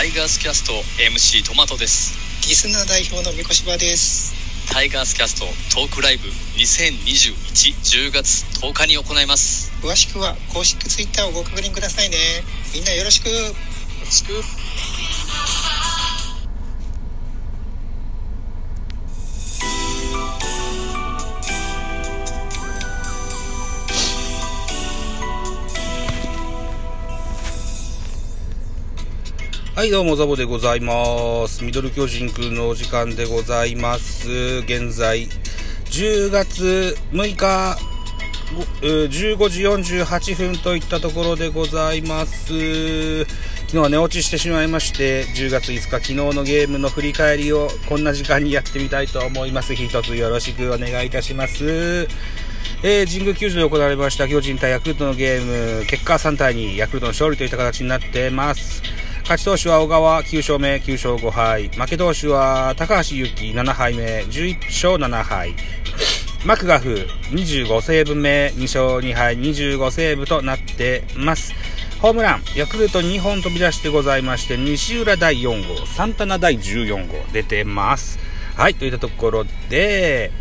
タイガースキャスト MC トマトです。リスナー代表のみこしばです。タイガースキャストトークライブ202110月10日に行います。詳しくは公式ツイッターをご確認くださいね。みんなよろしく。よろしくはい、どうも、ザボでございます。ミドル巨人くんのお時間でございます。現在、10月6日、15時48分といったところでございます。昨日は寝落ちしてしまいまして、10月5日、昨日のゲームの振り返りをこんな時間にやってみたいと思います。一つよろしくお願いいたします。えー神宮球場で行われました巨人対ヤクルトのゲーム、結果3対2、ヤクルトの勝利といった形になってます。勝ち投手は小川9勝目、9勝5敗。負け投手は高橋祐希7敗目、11勝7敗。マクガフ25セーブ目、2勝2敗、25セーブとなってます。ホームラン、ヤクルト2本飛び出してございまして、西浦第4号、サンタナ第14号出てます。はい、といったところで、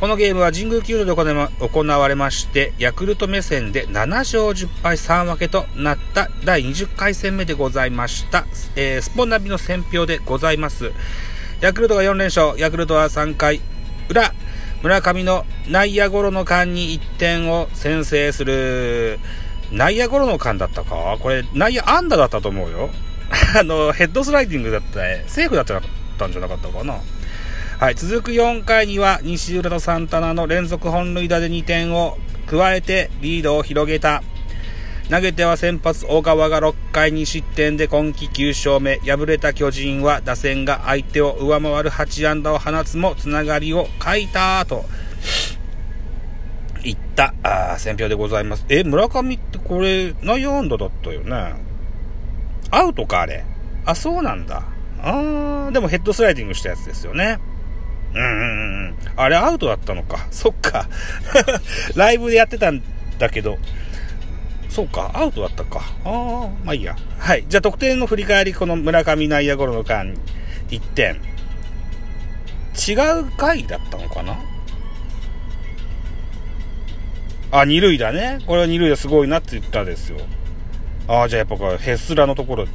このゲームは神宮球場で行われまして、ヤクルト目線で7勝10敗3分けとなった第20回戦目でございました。えースポナビの選評でございます。ヤクルトが4連勝、ヤクルトは3回裏、村上の内野ゴロの間に1点を先制する。内野ゴロの間だったか？これ内野安打だったと思うよ。あの、ヘッドスライディングだったね。セーフだったんじゃなかったかな？はい、続く4回には西浦とサンタナの連続本塁打で2点を加えてリードを広げた。投げては先発大川が6回2失点で今季9勝目。敗れた巨人は打線が相手を上回る8安打を放つもつながりを欠いたと。いった、あー選評でございます。え、村上ってこれ内野安打だったよね。アウトかあれ。あ、そうなんだ。あー、でもヘッドスライディングしたやつですよね。うんうんうん。あれアウトだったのか。そっか。ライブでやってたんだけど、そうか、アウトだったか。ああ、まあいいや。はい。じゃあ得点の振り返り、この村上内野ゴロの間、1点。違う回だったのかな？あ、二塁だね。これは二塁ですごいなって言ったですよ。ああ、じゃあやっぱこれ、ヘスラのところ、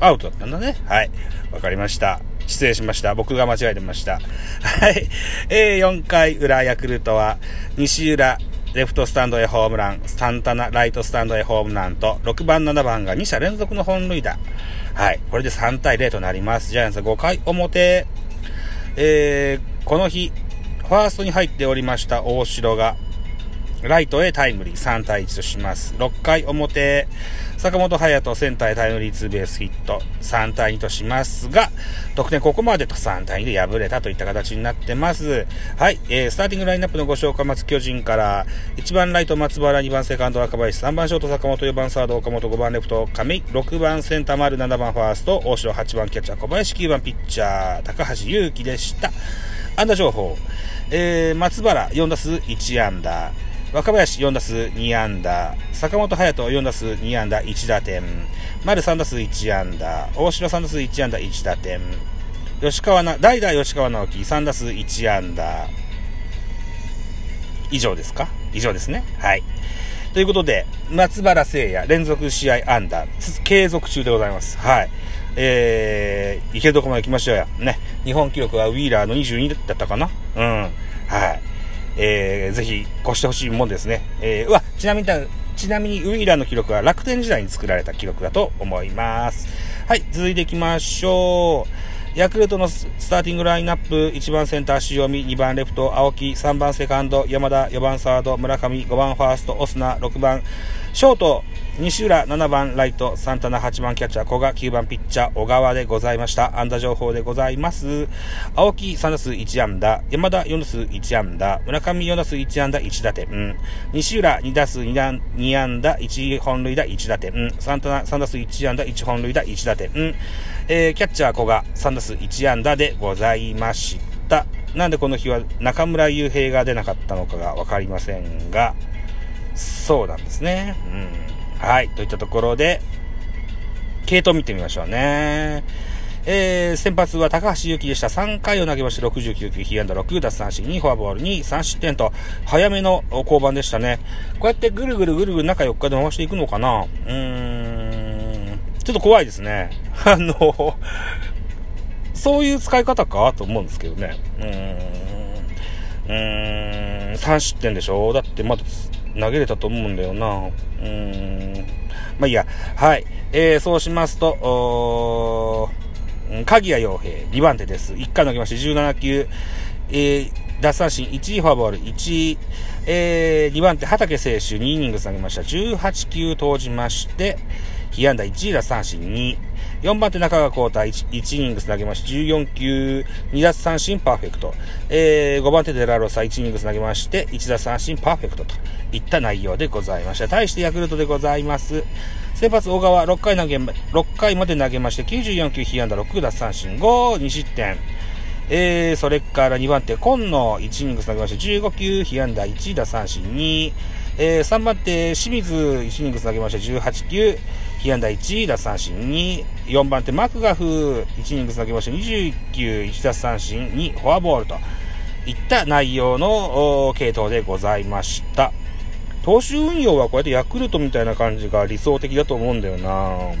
アウトだったんだね。はい。わかりました。失礼しました。僕が間違えてました。はい。えー、4回裏、ヤクルトは、西浦、レフトスタンドへホームラン、サンタナ、ライトスタンドへホームランと、6番、7番が2者連続の本塁打。はい。これで3対0となります。ジャイアンツ5回表、えー、この日、ファーストに入っておりました大城が、ライトへタイムリー3対1とします。6回表、坂本勇人センターへタイムリーツーベースヒット3対2としますが、得点ここまでと3対2で敗れたといった形になってます。はい、えー、スターティングラインナップのご紹介、松巨人から、1番ライト松原、2番セカンド若林、3番ショート坂本、4番サード岡本、5番レフト亀井、6番センター丸、7番ファースト大城、8番キャッチャー小林、9番ピッチャー高橋祐希でした。安打情報、えー、松原4打数1安打、若林4打数2安打、坂本勇人4打数2安打1打点、丸3打数1安打、大城3打数1安打1打点、吉川な、代打吉川直樹3打数1安打、以上ですか？以上ですね。はい。ということで、松原聖也連続試合安打、継続中でございます。はい。えー、いけるとこまで来ましたよ。ね。日本記録はウィーラーの22だったかな？うん。はい。えー、ぜひ越してほしいもんですね。えー、うわ、ちなみに、ちなみにウィーラーの記録は楽天時代に作られた記録だと思います。はい、続いていきましょう。ヤクルトのススターティングラインナップ、1番センター塩見、2番レフト青木、3番セカンド山田、4番サード村上、5番ファーストオスナ、6番ショート西浦、7番ライトサンタナ、8番キャッチャー古賀、9番ピッチャー小川でございました。安打情報でございます。青木3打数1安打、山田4打数1安打、村上4打数1安打。1打点、西浦2打数2安 ,2 安打。1本塁打1打点、サンタナ3打数1安打。1本塁打1打点、えー、キャッチャー古賀3打数1安打でございました。なんでこの日は中村悠平が出なかったのかがわかりませんが、そうなんですね。うん。はい。といったところで、系統見てみましょうね。えー、先発は高橋祐希でした。3回を投げまして69球、被安打6、奪三振2、フォアボール2、3失点と、早めの降板でしたね。こうやってぐるぐるぐるぐる中4日で回していくのかなうーん、ちょっと怖いですね。あの、そういう使い方かと思うんですけどね。うーん、うーん、3失点でしょだってまだ投げれたと思うんだよな。うーん、まあいいや。はい。えー、そうしますと、鍵谷洋平、2番手です。1回投げまして17球、えー、奪三振1位、フォアボール1、えー、2番手畠選手2イニング投げました。18球投じまして、被安打1、奪三振2、4番手中川幸太 1, 1イニング投げまして、14球、2奪三振パーフェクト。えー、5番手デラロサ1イニング投げまして、1奪三振パーフェクトといった内容でございました。対してヤクルトでございます。先発小川6回投げ、6回まで投げまして94球被安打6奪三振5、2失点。えー、それから2番手、今野1イニング投げまして15球被安打1奪三振2、えー、3番手、清水1イニング投げまして18球被安打1奪三振2、4番手、マクガフ1イニング投げまして21球1奪三振2、フォアボールといった内容の系統でございました。投手運用はこうやってヤクルトみたいな感じが理想的だと思うんだよな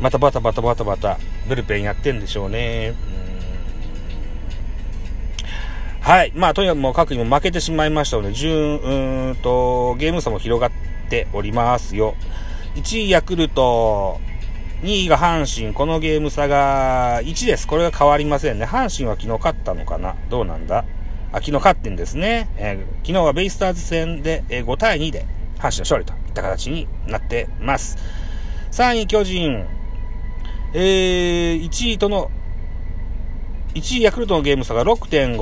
またバタバタバタバタ、ブルペンやってんでしょうね。はい。まあ、とにかくもう各にも負けてしまいましたので、順、うんと、ゲーム差も広がっておりますよ。1位ヤクルト、2位が阪神、このゲーム差が1です。これが変わりませんね。阪神は昨日勝ったのかな？どうなんだ？あ、昨日勝ってんですね。えー、昨日はベイスターズ戦で、えー、5対2で阪神の勝利といった形になってます。3位巨人、えー、1位との、1位ヤクルトのゲーム差が6.5、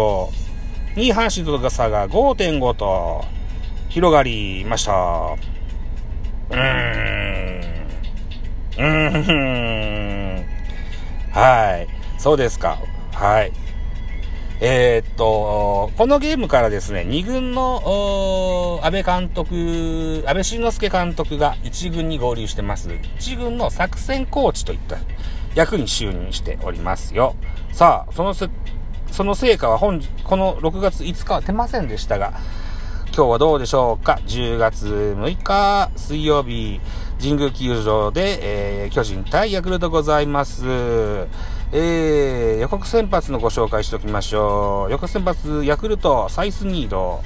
2位阪神との差が5.5と広がりました。うーん。うーん。はい。そうですか。はい。えー、っと、このゲームからですね、2軍の、安倍監督、安倍晋之助監督が1軍に合流してます。1軍の作戦コーチといった役に就任しておりますよ。さあ、そのせ、その成果は本、この6月5日は出ませんでしたが、今日はどうでしょうか ?10 月6日水曜日、神宮球場で、えー、巨人対ヤクルトございます。えー、予告先発のご紹介しておきましょう。予告先発、ヤクルト、サイスニード。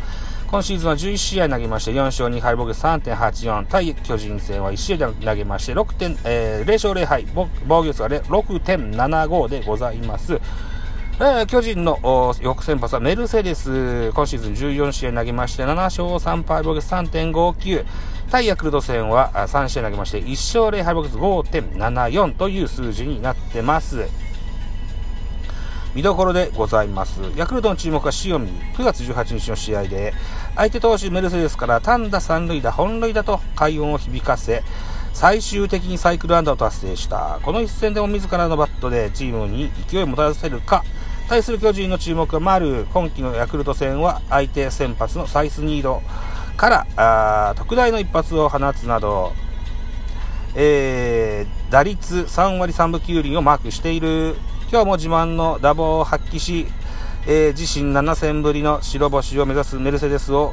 今シーズンは11試合投げまして、4勝2敗、僕3.84。対巨人戦は1試合投げまして、6点、えー、0勝0敗、防御率が6.75でございます。えー、巨人の予告先発はメルセデス。今シーズン14試合投げまして、7勝3敗、防御3.59。対ヤクルト戦は3試合投げまして、1勝0敗、防御5.74という数字になってます。見どころでございます。ヤクルトの注目は塩見、9月18日の試合で、相手投手メルセデスから単打三塁打、本塁打と快音を響かせ、最終的にサイクル安打を達成した。この一戦でも自らのバットでチームに勢いをもたらせるか、対する巨人の注目は丸、今季のヤクルト戦は相手先発のサイスニードから、あ特大の一発を放つなど、えー、打率3割3分9厘をマークしている今日も自慢の打棒を発揮し、えー、自身7戦ぶりの白星を目指すメルセデスを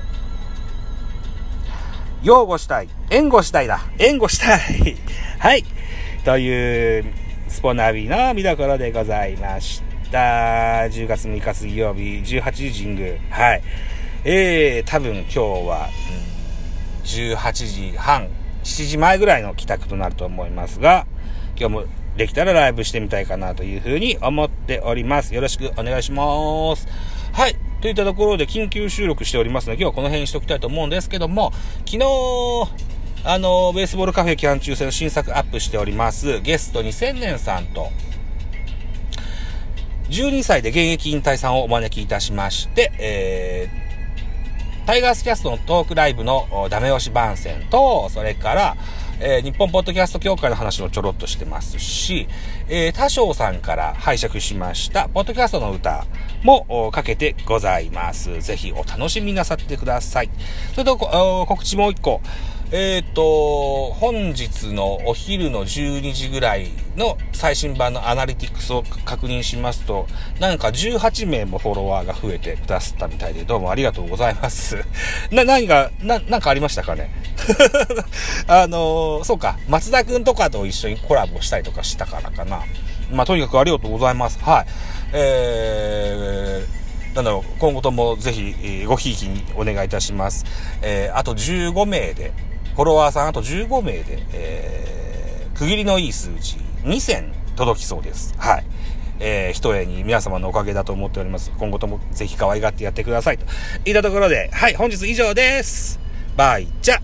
擁護したい。援護したいだ。援護したい。はい。という、スポナビの見どころでございました。10月6日水曜日、18時神宮。はい。えー、多分今日は、うん、18時半、7時前ぐらいの帰宅となると思いますが、今日もできたらライブしてみたいかなというふうに思っております。よろしくお願いします。はい。といったところで緊急収録しておりますので、今日はこの辺にしておきたいと思うんですけども、昨日、あの、ベースボールカフェ期間中戦の新作アップしております。ゲスト2000年さんと、12歳で現役引退さんをお招きいたしまして、えー、タイガースキャストのトークライブのダメ押し番宣と、それから、えー、日本ポッドキャスト協会の話もちょろっとしてますし、えー、多少さんから拝借しました、ポッドキャストの歌もかけてございます。ぜひお楽しみなさってください。それと、告知もう一個。えっ、と、本日のお昼の12時ぐらいの最新版のアナリティクスを確認しますと、なんか18名もフォロワーが増えてくださったみたいで、どうもありがとうございます。な、何が、な、なんかありましたかね？あのーそうか、松田くんとかと一緒にコラボしたりとかしたからかな。まあ、とにかくありがとうございます。はい。えー、なんだろう、今後ともぜひ、ごひいきにお願いいたします。えー、あと15名で、フォロワーさんあと15名で、えー、区切りのいい数字2000届きそうです。はい。えー、一重に皆様のおかげだと思っております。今後ともぜひ可愛がってやってくださいと。いったところで、はい、本日以上です。バイチャ